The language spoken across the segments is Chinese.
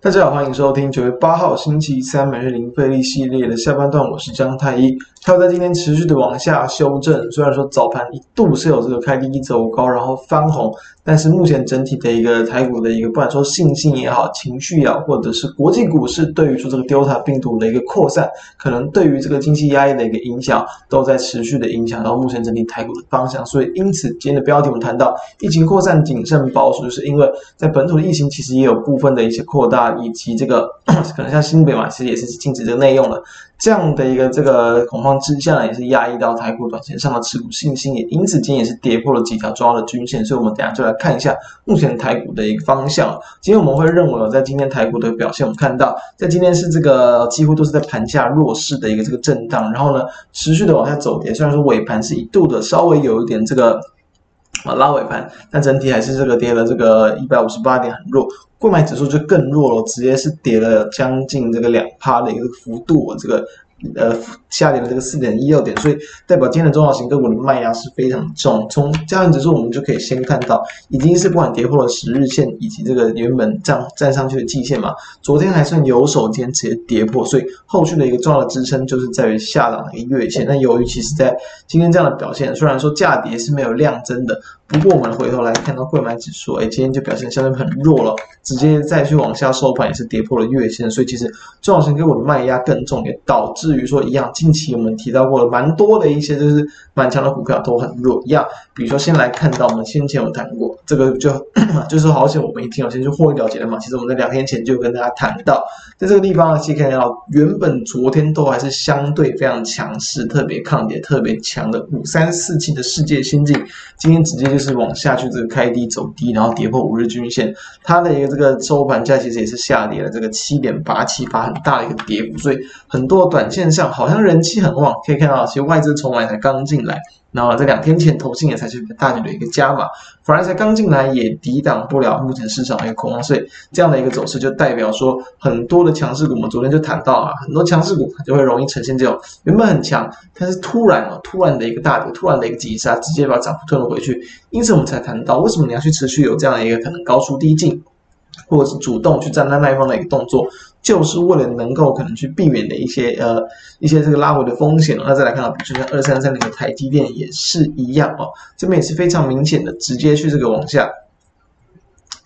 大家好，欢迎收听九月八号星期三每日零费力系列的下半段，我是张太一。它在今天持续的往下修正，虽然说早盘一度是有这个开低走高，然后翻红，但是目前整体的一个台股的一个，不管说信心也好，情绪也好，或者是国际股市对于说这个 Delta 病毒的一个扩散，可能对于这个经济压抑的一个影响，都在持续的影响到目前整体台股的方向。所以因此今天的标题我们谈到疫情扩散谨慎保守，就是因为在本土的疫情其实也有部分的一些扩大。以及这个可能像新北嘛，其实也是禁止这个内用了，这样的一个这个恐慌之下呢，也是压抑到台股短线上的持股信心，也因此今天也是跌破了几条重要的均线，所以我们等下就来看一下目前台股的一个方向。今天我们会认为，在今天台股的表现，我们看到在今天是这个几乎都是在盘下弱势的一个这个震荡，然后呢持续的往下走跌，虽然说尾盘是一度的稍微有一点这个啊拉尾盘，但整体还是这个跌了这个一百五十八点，很弱。柜买指数就更弱了，直接是跌了将近这个两趴的一个幅度，这个。呃，下跌了这个四点一六点，所以代表今天的中小型个股的卖压是非常重。从加权指数，我们就可以先看到，已经是不管跌破了十日线以及这个原本站站上去的季线嘛。昨天还算有手，今天直接跌破，所以后续的一个重要的支撑就是在于下档的一个月线。那由于其实在今天这样的表现，虽然说价跌是没有量增的，不过我们回头来看到柜买指数，哎，今天就表现相对很弱了，直接再去往下收盘也是跌破了月线，所以其实这种型给我的卖压更重，也导致。于说一样，近期我们提到过了蛮多的一些，就是蛮强的股票都很弱一样。比如说，先来看到我们先前有谈过，这个就 就是好险我们一听，我先就获利了结了嘛。其实我们在两天前就跟大家谈到，在这个地方呢，其实可以看到，原本昨天都还是相对非常强势、特别抗跌、特别强的五三四七的世界先进，今天直接就是往下去这个开低走低，然后跌破五日均线，它的一个这个收盘价其实也是下跌了这个七点八七八，很大的一个跌幅，所以很多短线。上好像人气很旺，可以看到，其实外资筹码才刚进来，然后在两天前投信也才是大举的一个加码，反而才刚进来也抵挡不了目前市场的一个恐慌，所以这样的一个走势就代表说，很多的强势股，我们昨天就谈到啊，很多强势股它就会容易呈现这种原本很强，但是突然啊，突然的一个大跌，突然的一个急杀，直接把涨幅吞了回去，因此我们才谈到为什么你要去持续有这样的一个可能高出低进。或者是主动去站在那一方的一个动作，就是为了能够可能去避免的一些呃一些这个拉回的风险。那再来看到，比如说像二三三零的台积电也是一样哦，这边也是非常明显的，直接去这个往下。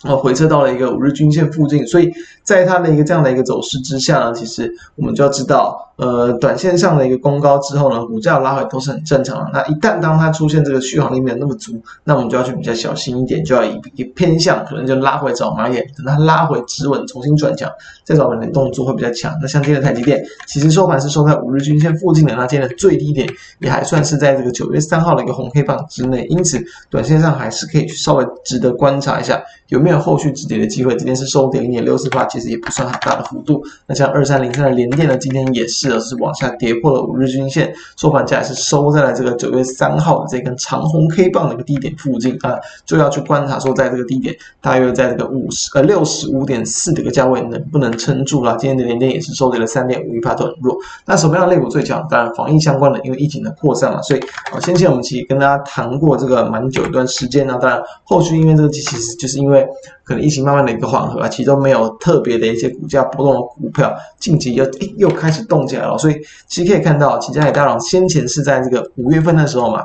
呃，回撤到了一个五日均线附近，所以在它的一个这样的一个走势之下呢，其实我们就要知道，呃，短线上的一个攻高之后呢，股价拉回都是很正常的。那一旦当它出现这个续航力没有那么足，那我们就要去比较小心一点，就要以以偏向可能就拉回找买点，等它拉回止稳，重新转强，再找买点动作会比较强。那像今天的台积电，其实收盘是收在五日均线附近的，那今天的最低点也还算是在这个九月三号的一个红 K 棒之内，因此短线上还是可以去稍微值得观察一下有没有。后续止跌的机会，今天是收跌零点六四八，其实也不算很大的幅度。那像二三零三的联电呢，今天也是是往下跌破了五日均线，收盘价也是收在了这个九月三号的这根长红 K 棒的一个低点附近啊，就要去观察说，在这个低点大约在这个五十呃六十五点四的一个价位能不能撑住了。今天的联电也是收跌了三点五一，都很弱。那什么样的类股最强？当然防疫相关的，因为疫情的扩散嘛，所以啊，先前我们其实跟大家谈过这个蛮久一段时间呢。当然后续因为这个其实就是因为。可能疫情慢慢的一个缓和啊，其中没有特别的一些股价波动的股票，近期又又开始动起来了，所以其实可以看到，其实海大佬，先前是在这个五月份的时候嘛，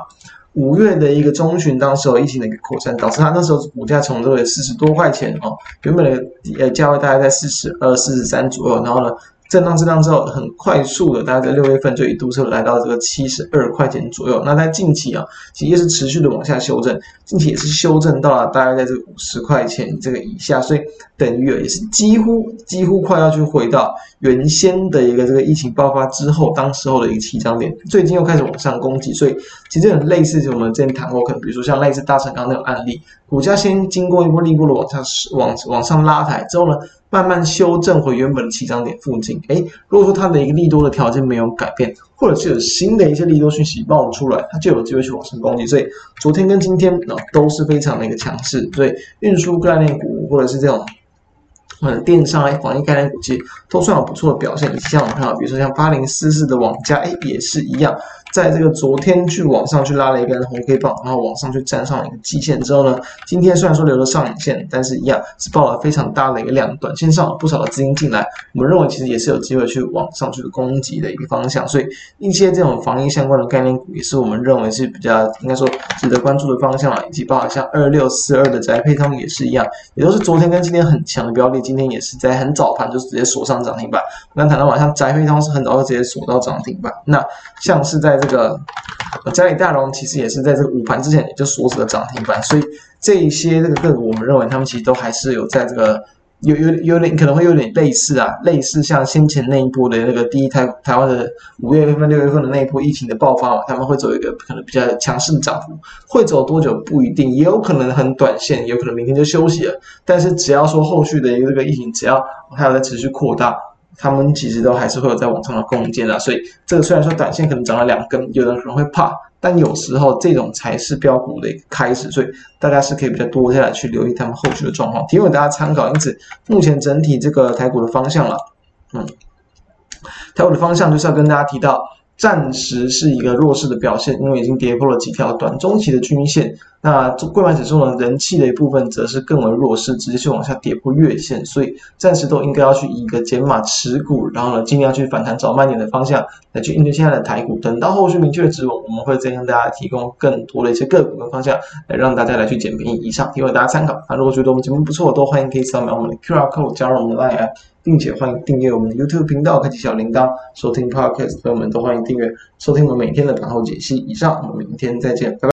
五月的一个中旬，当时有疫情的一个扩散，导致他那时候股价从这个四十多块钱哦，原本的呃价位大概在四十二、四十三左右，然后呢。震荡震荡之后，很快速的，大概在六月份就一度是来到这个七十二块钱左右。那在近期啊，其实也是持续的往下修正，近期也是修正到了大概在这个五十块钱这个以下，所以等于也是几乎几乎快要去回到原先的一个这个疫情爆发之后当时候的一个起涨点。最近又开始往上攻击，所以其实很类似，就我们之前谈过，可能比如说像类似大成钢那种案例，股价先经过一波利波的往上往往上拉抬之后呢，慢慢修正回原本的起涨点附近。诶，如果说它的一个利多的条件没有改变，或者是有新的一些利多讯息冒出来，它就有机会去往上攻击。所以昨天跟今天啊都是非常的一个强势。所以运输概念股或者是这种嗯电商哎防疫概念股其实都算有不错的表现。像我们看到，比如说像八零四四的网家，诶也是一样，在这个昨天去往上去拉了一根红 K 棒，然后往上去站上一个季线之后呢，今天虽然说留了上影线，但是一样是爆了非常大的一个量，短线上有不少的资金进来，我们认为其实也是有机会去往上去攻击的一个方向，所以一些这种防疫相关的概念股也是我们认为是比较应该说值得关注的方向啊，以及包括像二六四二的宅配，他们也是一样，也都是昨天跟今天很强的标的，今天也是在很早盘就直接锁上涨停板。我刚谈到晚上宅配，他们是很早就直接锁到涨停板，那像是在这个。嘉里大龙其实也是在这个午盘之前也就锁死了涨停板，所以这一些这个个股，我们认为他们其实都还是有在这个有有有点可能会有点类似啊，类似像先前那一波的那个第一台台湾的五月份六月份的那一波疫情的爆发嘛，他们会走一个可能比较强势的涨幅，会走多久不一定，也有可能很短线，有可能明天就休息了。但是只要说后续的一个这个疫情只要还有在持续扩大。他们其实都还是会有在往上的空间的，所以这个虽然说短线可能涨了两根，有人可能会怕，但有时候这种才是标股的一个开始，所以大家是可以比较多下来去留意他们后续的状况，提供大家参考。因此，目前整体这个台股的方向了，嗯，台股的方向就是要跟大家提到。暂时是一个弱势的表现，因为已经跌破了几条短中期的均线。那柜买指数呢，人气的一部分则是更为弱势，直接去往下跌破月线，所以暂时都应该要去以一个减码持股，然后呢，尽量去反弹找卖点的方向来去应对现在的台股。等到后续明确的指稳，我们会再向大家提供更多的一些个股的方向，来让大家来去捡便宜。以上提供大家参考。那如果觉得我们节目不错，都欢迎可以扫描我们的 QR code 加入我们的 Line。并且欢迎订阅我们的 YouTube 频道，开启小铃铛，收听 Podcast，朋友们都欢迎订阅收听我们每天的盘后解析。以上，我们明天再见，拜拜。